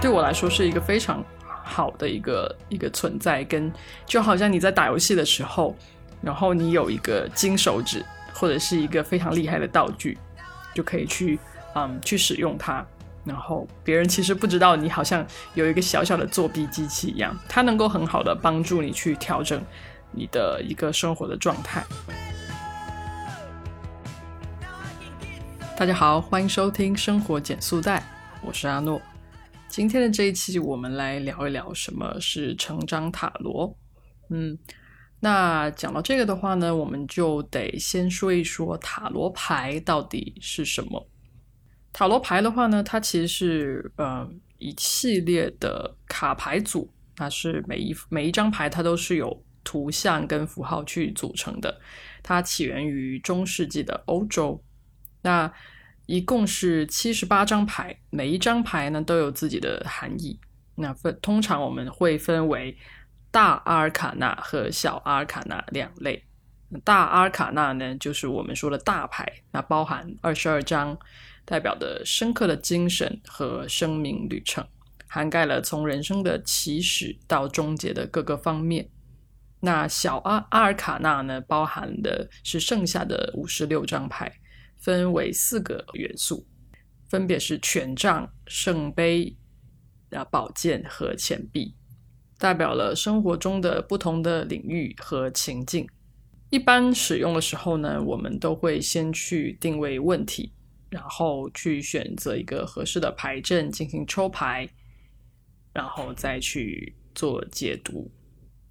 对我来说是一个非常好的一个一个存在，跟就好像你在打游戏的时候，然后你有一个金手指或者是一个非常厉害的道具，就可以去嗯去使用它，然后别人其实不知道你好像有一个小小的作弊机器一样，它能够很好的帮助你去调整你的一个生活的状态。大家好，欢迎收听生活减速带，我是阿诺。今天的这一期，我们来聊一聊什么是成长塔罗。嗯，那讲到这个的话呢，我们就得先说一说塔罗牌到底是什么。塔罗牌的话呢，它其实是呃一系列的卡牌组，它是每一每一张牌它都是有图像跟符号去组成的。它起源于中世纪的欧洲。那一共是七十八张牌，每一张牌呢都有自己的含义。那分通常我们会分为大阿尔卡纳和小阿尔卡纳两类。大阿尔卡纳呢，就是我们说的大牌，那包含二十二张，代表的深刻的精神和生命旅程，涵盖了从人生的起始到终结的各个方面。那小阿阿尔卡纳呢，包含的是剩下的五十六张牌。分为四个元素，分别是权杖、圣杯、啊宝剑和钱币，代表了生活中的不同的领域和情境。一般使用的时候呢，我们都会先去定位问题，然后去选择一个合适的牌阵进行抽牌，然后再去做解读。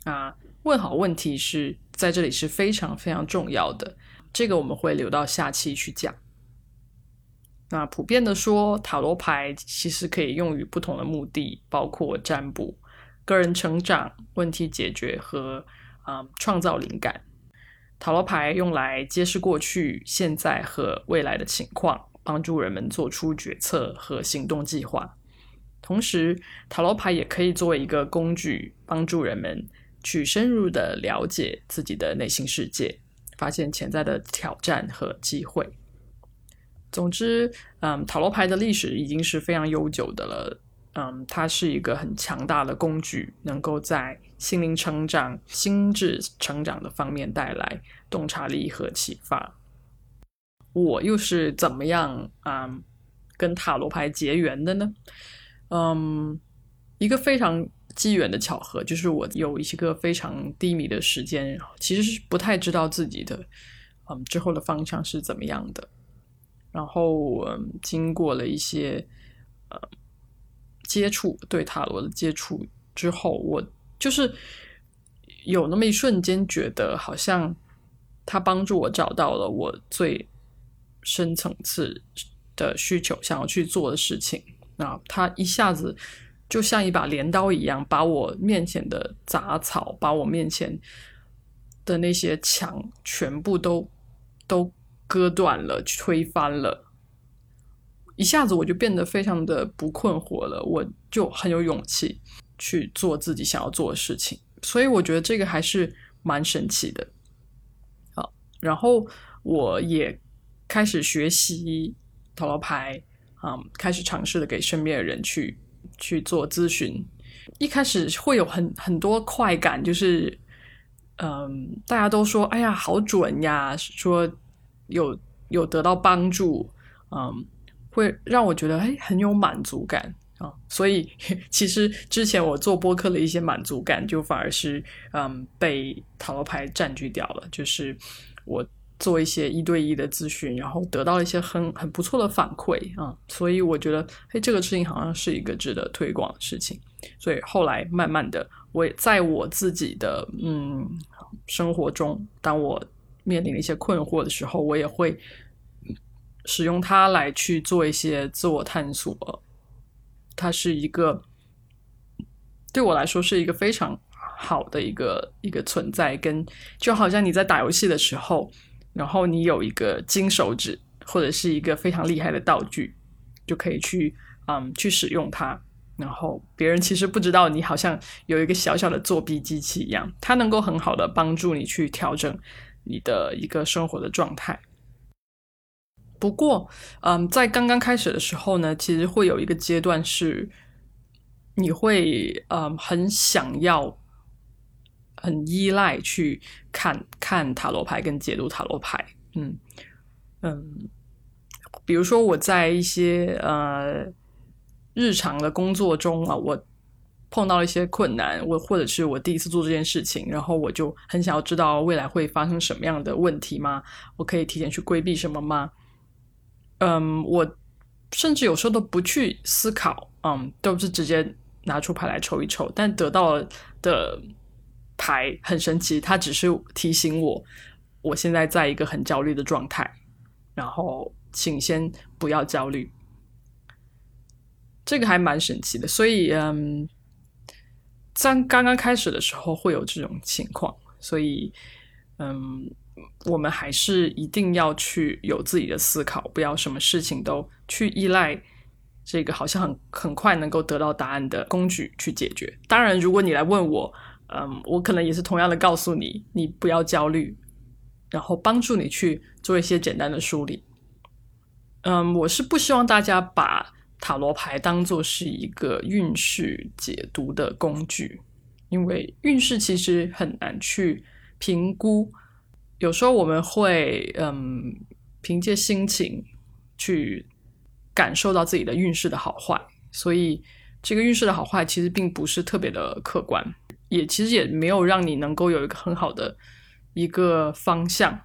啊，问好问题是在这里是非常非常重要的。这个我们会留到下期去讲。那普遍的说，塔罗牌其实可以用于不同的目的，包括占卜、个人成长、问题解决和啊创造灵感。塔罗牌用来揭示过去、现在和未来的情况，帮助人们做出决策和行动计划。同时，塔罗牌也可以作为一个工具，帮助人们去深入的了解自己的内心世界。发现潜在的挑战和机会。总之，嗯，塔罗牌的历史已经是非常悠久的了。嗯，它是一个很强大的工具，能够在心灵成长、心智成长的方面带来洞察力和启发。我又是怎么样啊，跟塔罗牌结缘的呢？嗯，一个非常。机缘的巧合，就是我有一个非常低迷的时间，其实是不太知道自己的嗯之后的方向是怎么样的。然后嗯，经过了一些呃接触，对塔罗的接触之后，我就是有那么一瞬间觉得，好像他帮助我找到了我最深层次的需求，想要去做的事情。那他一下子。就像一把镰刀一样，把我面前的杂草，把我面前的那些墙全部都都割断了，推翻了。一下子我就变得非常的不困惑了，我就很有勇气去做自己想要做的事情。所以我觉得这个还是蛮神奇的。好，然后我也开始学习塔罗牌，嗯，开始尝试的给身边的人去。去做咨询，一开始会有很很多快感，就是，嗯，大家都说，哎呀，好准呀，说有有得到帮助，嗯，会让我觉得，哎，很有满足感啊。所以 其实之前我做播客的一些满足感，就反而是，嗯，被塔罗牌占据掉了，就是我。做一些一对一的咨询，然后得到了一些很很不错的反馈啊，所以我觉得，哎，这个事情好像是一个值得推广的事情。所以后来慢慢的，我也在我自己的嗯生活中，当我面临一些困惑的时候，我也会使用它来去做一些自我探索。它是一个对我来说是一个非常好的一个一个存在，跟就好像你在打游戏的时候。然后你有一个金手指或者是一个非常厉害的道具，就可以去嗯去使用它。然后别人其实不知道你好像有一个小小的作弊机器一样，它能够很好的帮助你去调整你的一个生活的状态。不过，嗯，在刚刚开始的时候呢，其实会有一个阶段是你会嗯很想要、很依赖去看看塔罗牌跟解读塔罗牌。嗯嗯，比如说我在一些呃日常的工作中啊，我碰到了一些困难，我或者是我第一次做这件事情，然后我就很想要知道未来会发生什么样的问题吗？我可以提前去规避什么吗？嗯，我甚至有时候都不去思考，嗯，都是直接拿出牌来抽一抽，但得到的牌很神奇，它只是提醒我，我现在在一个很焦虑的状态，然后请先不要焦虑，这个还蛮神奇的。所以，嗯，在刚刚开始的时候会有这种情况，所以，嗯。我们还是一定要去有自己的思考，不要什么事情都去依赖这个好像很很快能够得到答案的工具去解决。当然，如果你来问我，嗯，我可能也是同样的告诉你，你不要焦虑，然后帮助你去做一些简单的梳理。嗯，我是不希望大家把塔罗牌当做是一个运势解读的工具，因为运势其实很难去评估。有时候我们会嗯，凭借心情去感受到自己的运势的好坏，所以这个运势的好坏其实并不是特别的客观，也其实也没有让你能够有一个很好的一个方向。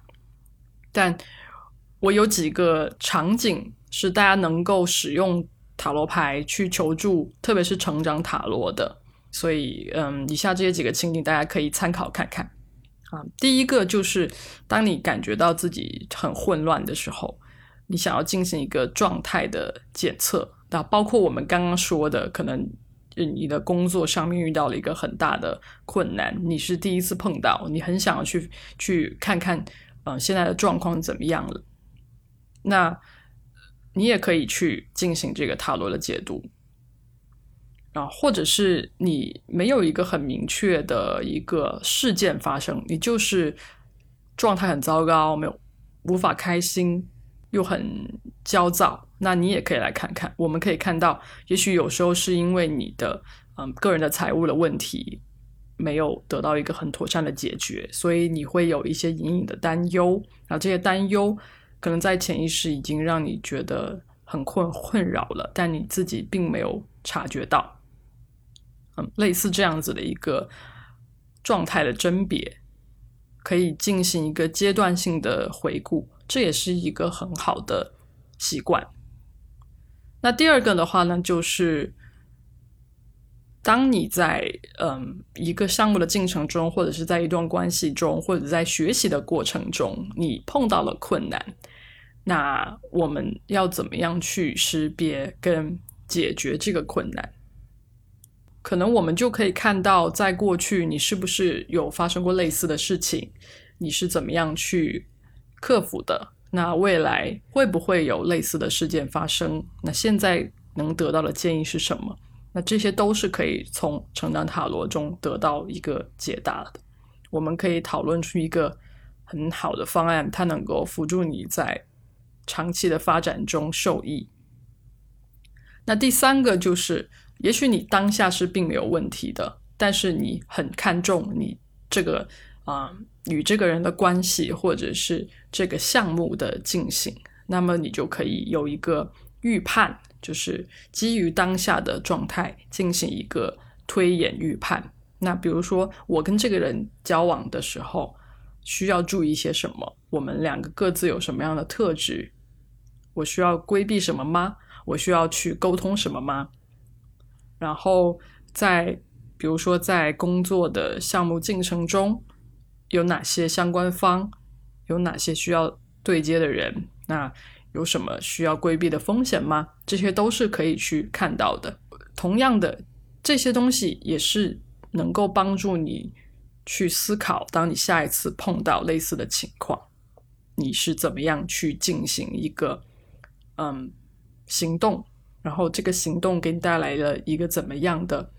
但我有几个场景是大家能够使用塔罗牌去求助，特别是成长塔罗的，所以嗯，以下这些几个情景大家可以参考看看。啊，第一个就是当你感觉到自己很混乱的时候，你想要进行一个状态的检测。那包括我们刚刚说的，可能你的工作上面遇到了一个很大的困难，你是第一次碰到，你很想要去去看看，嗯，现在的状况怎么样了？那你也可以去进行这个塔罗的解读。啊，或者是你没有一个很明确的一个事件发生，你就是状态很糟糕，没有无法开心，又很焦躁，那你也可以来看看。我们可以看到，也许有时候是因为你的嗯个人的财务的问题没有得到一个很妥善的解决，所以你会有一些隐隐的担忧。然后这些担忧可能在潜意识已经让你觉得很困困扰了，但你自己并没有察觉到。嗯，类似这样子的一个状态的甄别，可以进行一个阶段性的回顾，这也是一个很好的习惯。那第二个的话呢，就是当你在嗯一个项目的进程中，或者是在一段关系中，或者在学习的过程中，你碰到了困难，那我们要怎么样去识别跟解决这个困难？可能我们就可以看到，在过去你是不是有发生过类似的事情，你是怎么样去克服的？那未来会不会有类似的事件发生？那现在能得到的建议是什么？那这些都是可以从成长塔罗中得到一个解答的。我们可以讨论出一个很好的方案，它能够辅助你在长期的发展中受益。那第三个就是。也许你当下是并没有问题的，但是你很看重你这个啊与这个人的关系，或者是这个项目的进行，那么你就可以有一个预判，就是基于当下的状态进行一个推演预判。那比如说，我跟这个人交往的时候需要注意些什么？我们两个各自有什么样的特质？我需要规避什么吗？我需要去沟通什么吗？然后在比如说在工作的项目进程中，有哪些相关方，有哪些需要对接的人，那有什么需要规避的风险吗？这些都是可以去看到的。同样的，这些东西也是能够帮助你去思考，当你下一次碰到类似的情况，你是怎么样去进行一个嗯行动。然后这个行动给你带来了一个怎么样的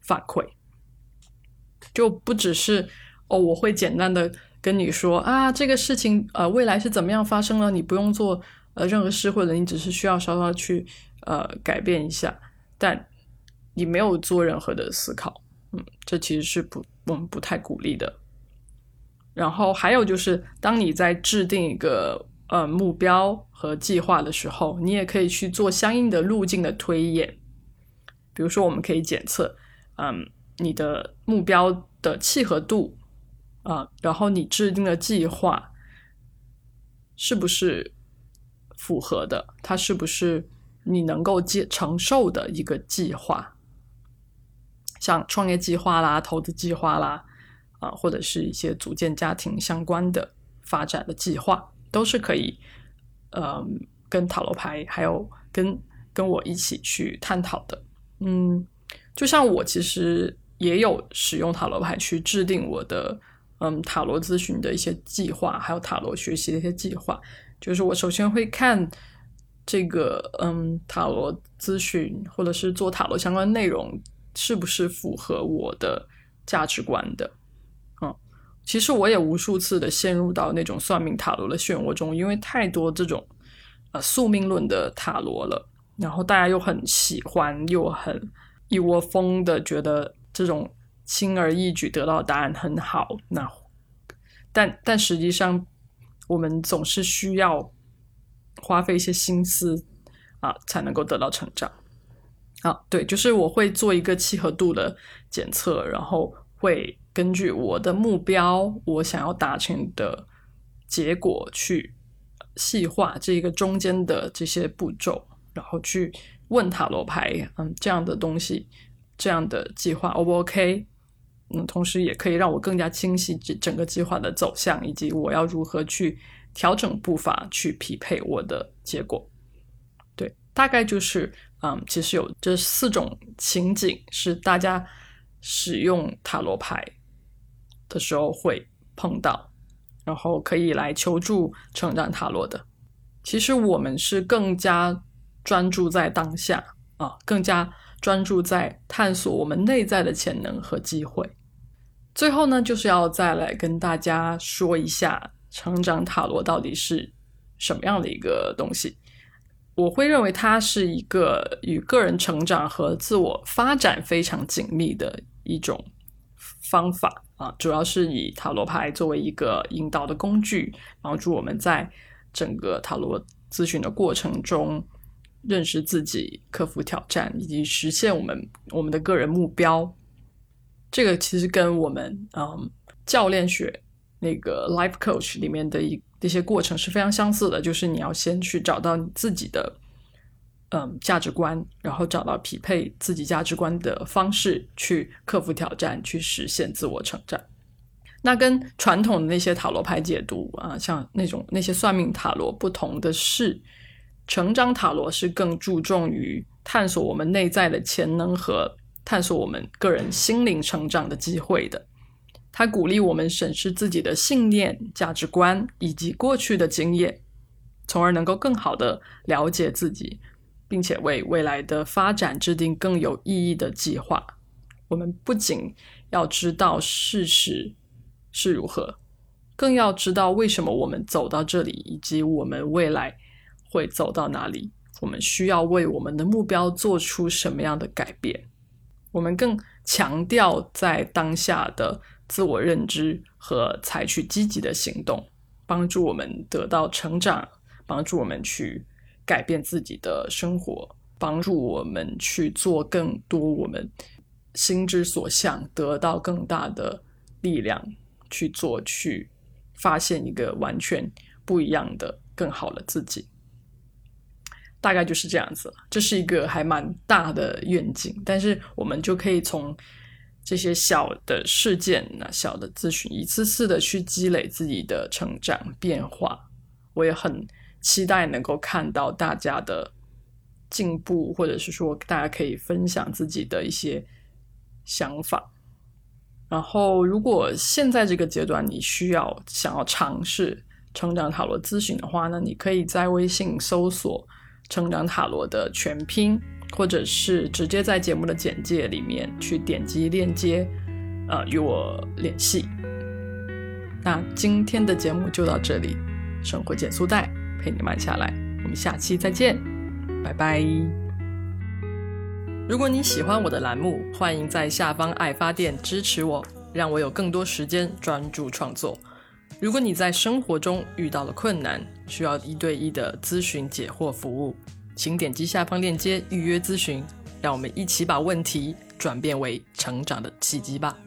反馈？就不只是哦，我会简单的跟你说啊，这个事情呃未来是怎么样发生了，你不用做呃任何事，或者你只是需要稍稍去呃改变一下。但你没有做任何的思考，嗯，这其实是不我们不太鼓励的。然后还有就是，当你在制定一个呃目标和计划的时候，你也可以去做相应的路径的推演。比如说，我们可以检测，嗯，你的目标的契合度啊，然后你制定的计划是不是符合的？它是不是你能够接承受的一个计划？像创业计划啦、投资计划啦，啊，或者是一些组建家庭相关的发展的计划，都是可以，呃，跟塔罗牌还有跟跟我一起去探讨的。嗯，就像我其实也有使用塔罗牌去制定我的嗯塔罗咨询的一些计划，还有塔罗学习的一些计划。就是我首先会看这个嗯塔罗咨询或者是做塔罗相关内容。是不是符合我的价值观的？嗯，其实我也无数次的陷入到那种算命塔罗的漩涡中，因为太多这种呃宿命论的塔罗了，然后大家又很喜欢，又很一窝蜂的觉得这种轻而易举得到答案很好。那但但实际上，我们总是需要花费一些心思啊，才能够得到成长。啊，对，就是我会做一个契合度的检测，然后会根据我的目标，我想要达成的结果去细化这个中间的这些步骤，然后去问塔罗牌，嗯，这样的东西，这样的计划 O 不 OK？嗯，同时也可以让我更加清晰整整个计划的走向，以及我要如何去调整步伐，去匹配我的结果。对，大概就是。嗯，其实有这四种情景是大家使用塔罗牌的时候会碰到，然后可以来求助成长塔罗的。其实我们是更加专注在当下啊，更加专注在探索我们内在的潜能和机会。最后呢，就是要再来跟大家说一下成长塔罗到底是什么样的一个东西。我会认为它是一个与个人成长和自我发展非常紧密的一种方法啊，主要是以塔罗牌作为一个引导的工具，帮助我们在整个塔罗咨询的过程中认识自己、克服挑战以及实现我们我们的个人目标。这个其实跟我们嗯教练学那个 Life Coach 里面的一。这些过程是非常相似的，就是你要先去找到你自己的嗯价值观，然后找到匹配自己价值观的方式，去克服挑战，去实现自我成长。那跟传统的那些塔罗牌解读啊，像那种那些算命塔罗不同的是，成长塔罗是更注重于探索我们内在的潜能和探索我们个人心灵成长的机会的。它鼓励我们审视自己的信念、价值观以及过去的经验，从而能够更好的了解自己，并且为未来的发展制定更有意义的计划。我们不仅要知道事实是如何，更要知道为什么我们走到这里，以及我们未来会走到哪里。我们需要为我们的目标做出什么样的改变？我们更强调在当下的。自我认知和采取积极的行动，帮助我们得到成长，帮助我们去改变自己的生活，帮助我们去做更多我们心之所向，得到更大的力量去做，去发现一个完全不一样的、更好的自己。大概就是这样子，这是一个还蛮大的愿景，但是我们就可以从。这些小的事件，那小的咨询，一次次的去积累自己的成长变化，我也很期待能够看到大家的进步，或者是说大家可以分享自己的一些想法。然后，如果现在这个阶段你需要想要尝试成长塔罗咨询的话呢，你可以在微信搜索“成长塔罗”的全拼。或者是直接在节目的简介里面去点击链接，呃，与我联系。那今天的节目就到这里，生活减速带陪你慢下来，我们下期再见，拜拜。如果你喜欢我的栏目，欢迎在下方爱发电支持我，让我有更多时间专注创作。如果你在生活中遇到了困难，需要一对一的咨询解惑服务，请点击下方链接预约咨询，让我们一起把问题转变为成长的契机吧。